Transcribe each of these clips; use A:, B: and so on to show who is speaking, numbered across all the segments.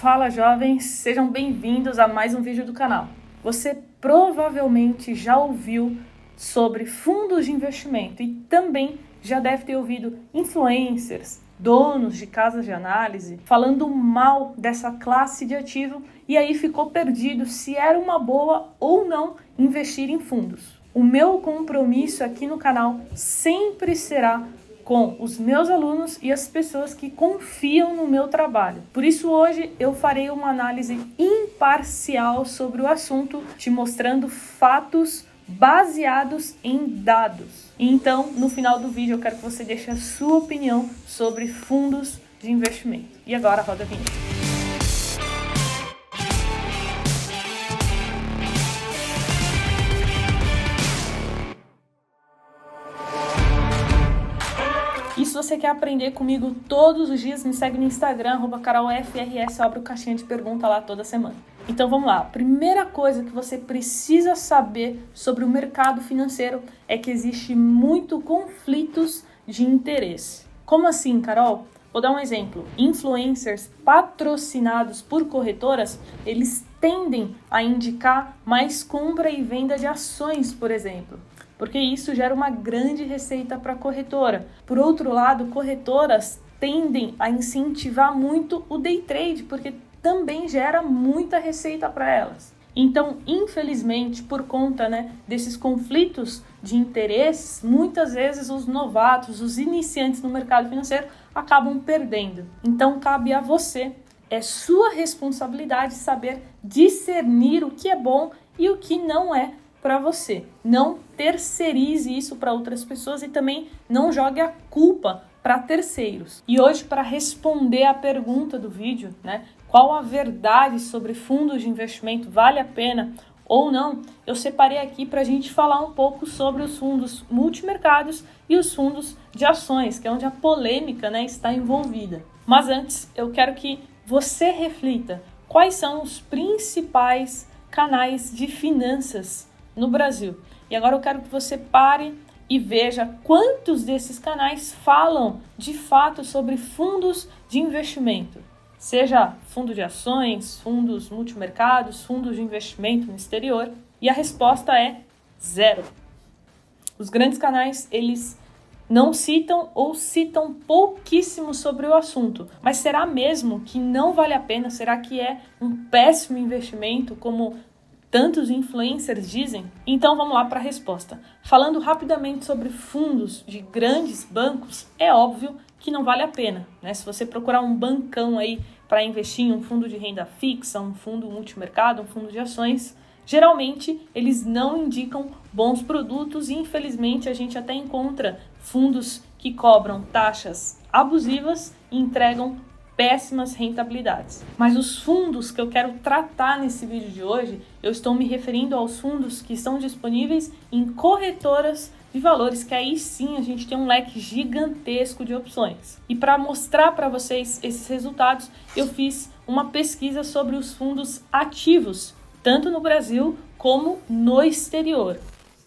A: Fala jovens, sejam bem-vindos a mais um vídeo do canal. Você provavelmente já ouviu sobre fundos de investimento e também já deve ter ouvido influencers, donos de casas de análise falando mal dessa classe de ativo e aí ficou perdido se era uma boa ou não investir em fundos. O meu compromisso aqui no canal sempre será com os meus alunos e as pessoas que confiam no meu trabalho. Por isso, hoje eu farei uma análise imparcial sobre o assunto, te mostrando fatos baseados em dados. Então, no final do vídeo, eu quero que você deixe a sua opinião sobre fundos de investimento. E agora, roda a vinheta. Você quer aprender comigo todos os dias, me segue no Instagram, carolfrs, abre o caixinha de pergunta lá toda semana. Então vamos lá. Primeira coisa que você precisa saber sobre o mercado financeiro é que existe muito conflitos de interesse. Como assim, Carol? Vou dar um exemplo. Influencers patrocinados por corretoras, eles tendem a indicar mais compra e venda de ações, por exemplo porque isso gera uma grande receita para a corretora. Por outro lado, corretoras tendem a incentivar muito o day trade, porque também gera muita receita para elas. Então, infelizmente, por conta né, desses conflitos de interesses, muitas vezes os novatos, os iniciantes no mercado financeiro acabam perdendo. Então, cabe a você, é sua responsabilidade saber discernir o que é bom e o que não é para você. Não terceirize isso para outras pessoas e também não jogue a culpa para terceiros. E hoje, para responder a pergunta do vídeo, né, qual a verdade sobre fundos de investimento vale a pena ou não, eu separei aqui para a gente falar um pouco sobre os fundos multimercados e os fundos de ações, que é onde a polêmica né, está envolvida. Mas antes, eu quero que você reflita quais são os principais canais de finanças no Brasil. E agora eu quero que você pare e veja quantos desses canais falam de fato sobre fundos de investimento, seja fundo de ações, fundos multimercados, fundos de investimento no exterior. E a resposta é zero. Os grandes canais, eles não citam ou citam pouquíssimo sobre o assunto. Mas será mesmo que não vale a pena? Será que é um péssimo investimento, como tantos influencers dizem? Então vamos lá para a resposta. Falando rapidamente sobre fundos de grandes bancos, é óbvio que não vale a pena, né? Se você procurar um bancão aí para investir em um fundo de renda fixa, um fundo multimercado, um fundo de ações, geralmente eles não indicam bons produtos e infelizmente a gente até encontra fundos que cobram taxas abusivas e entregam péssimas rentabilidades. Mas os fundos que eu quero tratar nesse vídeo de hoje, eu estou me referindo aos fundos que estão disponíveis em corretoras de valores, que aí sim a gente tem um leque gigantesco de opções. E para mostrar para vocês esses resultados, eu fiz uma pesquisa sobre os fundos ativos, tanto no Brasil como no exterior.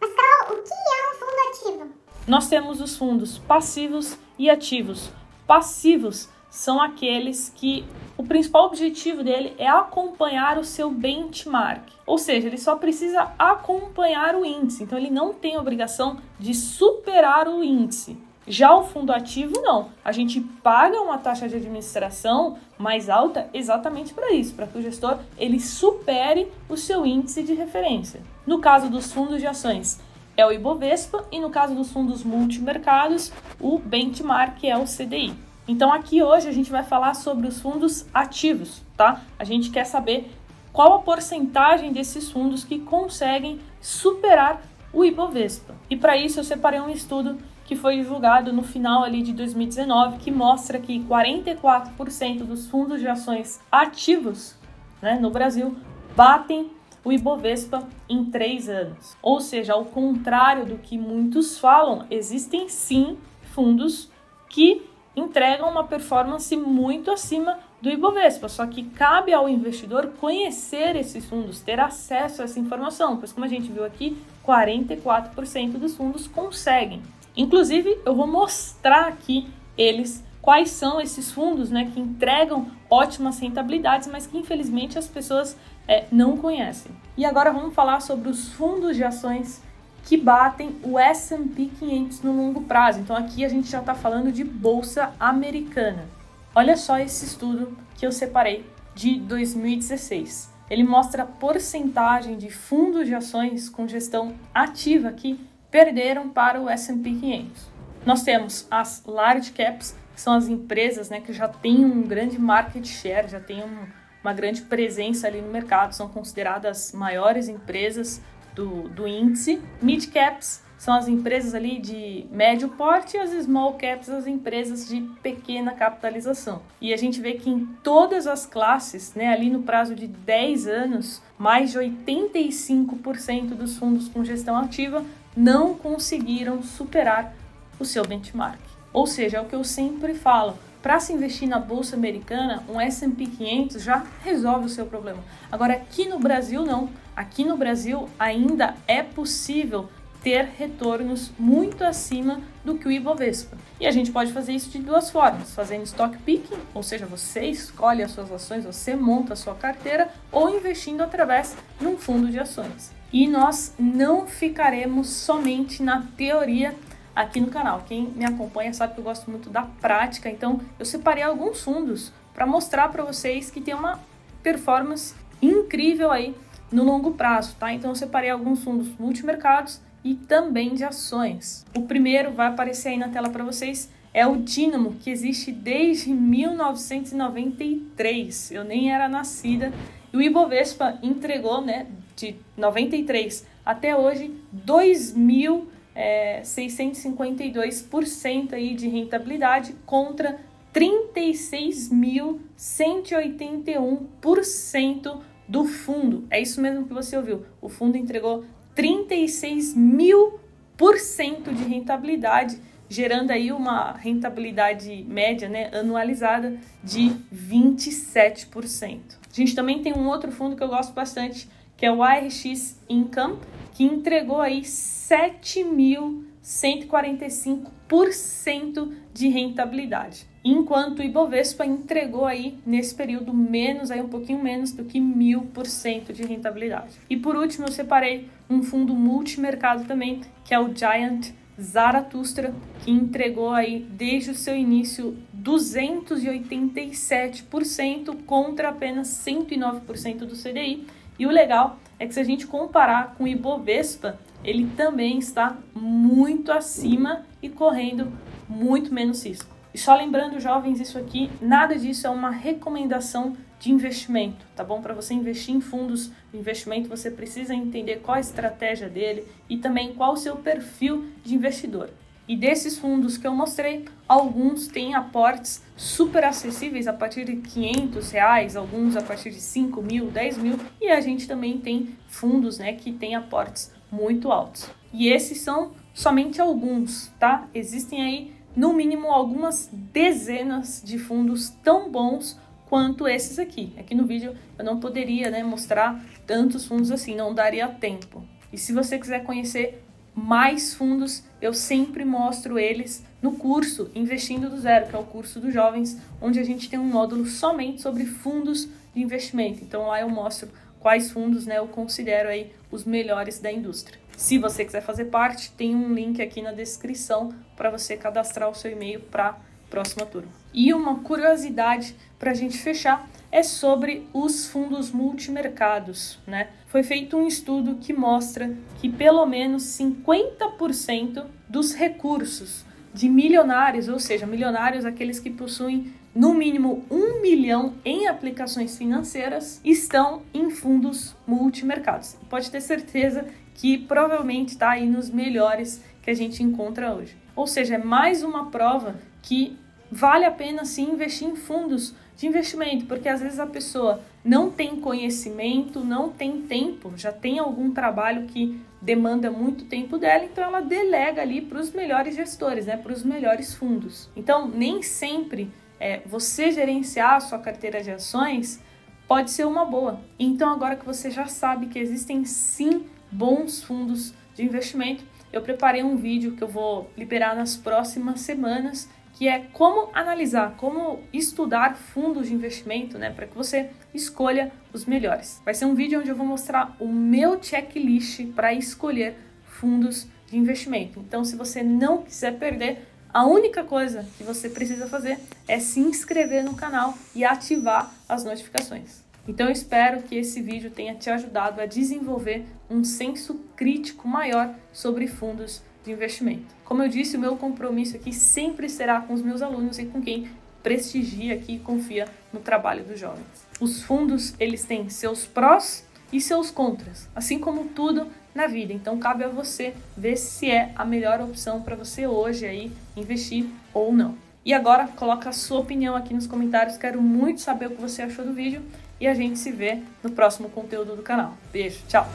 B: Mas Carol, o que é um fundo ativo?
A: Nós temos os fundos passivos e ativos. Passivos são aqueles que o principal objetivo dele é acompanhar o seu benchmark. Ou seja, ele só precisa acompanhar o índice, então ele não tem obrigação de superar o índice. Já o fundo ativo não. A gente paga uma taxa de administração mais alta exatamente para isso, para que o gestor ele supere o seu índice de referência. No caso dos fundos de ações, é o Ibovespa e no caso dos fundos multimercados, o benchmark é o CDI. Então aqui hoje a gente vai falar sobre os fundos ativos, tá? A gente quer saber qual a porcentagem desses fundos que conseguem superar o Ibovespa. E para isso eu separei um estudo que foi divulgado no final ali de 2019 que mostra que 44% dos fundos de ações ativos, né, no Brasil batem o Ibovespa em três anos. Ou seja, ao contrário do que muitos falam, existem sim fundos que entregam uma performance muito acima do Ibovespa. Só que cabe ao investidor conhecer esses fundos, ter acesso a essa informação, pois como a gente viu aqui, 44% dos fundos conseguem. Inclusive, eu vou mostrar aqui eles quais são esses fundos né, que entregam ótimas rentabilidades, mas que infelizmente as pessoas é, não conhecem. E agora vamos falar sobre os fundos de ações que batem o S&P 500 no longo prazo. Então aqui a gente já está falando de bolsa americana. Olha só esse estudo que eu separei de 2016. Ele mostra a porcentagem de fundos de ações com gestão ativa que perderam para o S&P 500. Nós temos as large caps, que são as empresas né, que já têm um grande market share, já têm um, uma grande presença ali no mercado, são consideradas maiores empresas do, do índice. Mid caps são as empresas ali de médio porte e as small caps as empresas de pequena capitalização. E a gente vê que em todas as classes, né, ali no prazo de 10 anos, mais de 85% dos fundos com gestão ativa não conseguiram superar o seu benchmark. Ou seja, é o que eu sempre falo, para se investir na bolsa americana, um S&P 500 já resolve o seu problema. Agora aqui no Brasil não. Aqui no Brasil ainda é possível ter retornos muito acima do que o Ibovespa. E a gente pode fazer isso de duas formas, fazendo stock picking, ou seja, você escolhe as suas ações, você monta a sua carteira, ou investindo através de um fundo de ações. E nós não ficaremos somente na teoria aqui no canal. Quem me acompanha sabe que eu gosto muito da prática, então eu separei alguns fundos para mostrar para vocês que tem uma performance incrível aí no longo prazo, tá? Então eu separei alguns fundos multimercados e também de ações. O primeiro vai aparecer aí na tela para vocês é o Dínamo, que existe desde 1993. Eu nem era nascida. E o Ibovespa entregou, né, de 93 até hoje, 2.652% é, aí de rentabilidade contra 36.181% do fundo. É isso mesmo que você ouviu. O fundo entregou 36 mil por cento de rentabilidade, gerando aí uma rentabilidade média, né, anualizada de 27%. A gente também tem um outro fundo que eu gosto bastante, que é o ARX Income, que entregou aí 7.145% de rentabilidade enquanto o Ibovespa entregou aí nesse período menos, aí um pouquinho menos do que mil por cento de rentabilidade. E por último, eu separei um fundo multimercado também, que é o Giant Zaratustra, que entregou aí desde o seu início 287% contra apenas 109% do CDI. E o legal é que se a gente comparar com o Ibovespa, ele também está muito acima e correndo muito menos risco. E só lembrando, jovens, isso aqui, nada disso é uma recomendação de investimento, tá bom? Para você investir em fundos de investimento, você precisa entender qual a estratégia dele e também qual o seu perfil de investidor. E desses fundos que eu mostrei, alguns têm aportes super acessíveis a partir de 500 reais, alguns a partir de 5 mil, 10 mil, e a gente também tem fundos né, que têm aportes muito altos. E esses são somente alguns, tá? Existem aí no mínimo algumas dezenas de fundos tão bons quanto esses aqui. Aqui no vídeo eu não poderia né, mostrar tantos fundos assim, não daria tempo. E se você quiser conhecer mais fundos, eu sempre mostro eles no curso Investindo do Zero, que é o curso dos jovens, onde a gente tem um módulo somente sobre fundos de investimento. Então lá eu mostro quais fundos né, eu considero aí os melhores da indústria. Se você quiser fazer parte, tem um link aqui na descrição para você cadastrar o seu e-mail para próxima turma. E uma curiosidade para a gente fechar é sobre os fundos multimercados, né? Foi feito um estudo que mostra que pelo menos 50% dos recursos de milionários, ou seja, milionários aqueles que possuem no mínimo um milhão em aplicações financeiras, estão em fundos multimercados. Pode ter certeza que provavelmente está aí nos melhores que a gente encontra hoje. Ou seja, é mais uma prova que vale a pena sim investir em fundos de investimento, porque às vezes a pessoa não tem conhecimento, não tem tempo, já tem algum trabalho que demanda muito tempo dela, então ela delega ali para os melhores gestores, né, para os melhores fundos. Então, nem sempre é, você gerenciar a sua carteira de ações pode ser uma boa. Então, agora que você já sabe que existem sim bons fundos de investimento, eu preparei um vídeo que eu vou liberar nas próximas semanas que é como analisar, como estudar fundos de investimento, né, para que você escolha os melhores. Vai ser um vídeo onde eu vou mostrar o meu checklist para escolher fundos de investimento. Então, se você não quiser perder, a única coisa que você precisa fazer é se inscrever no canal e ativar as notificações. Então eu espero que esse vídeo tenha te ajudado a desenvolver um senso crítico maior sobre fundos de investimento. Como eu disse, o meu compromisso aqui sempre será com os meus alunos e com quem prestigia aqui e confia no trabalho dos jovens. Os fundos, eles têm seus prós e seus contras, assim como tudo na vida. Então cabe a você ver se é a melhor opção para você hoje aí investir ou não. E agora coloca a sua opinião aqui nos comentários, quero muito saber o que você achou do vídeo e a gente se vê no próximo conteúdo do canal. Beijo, tchau!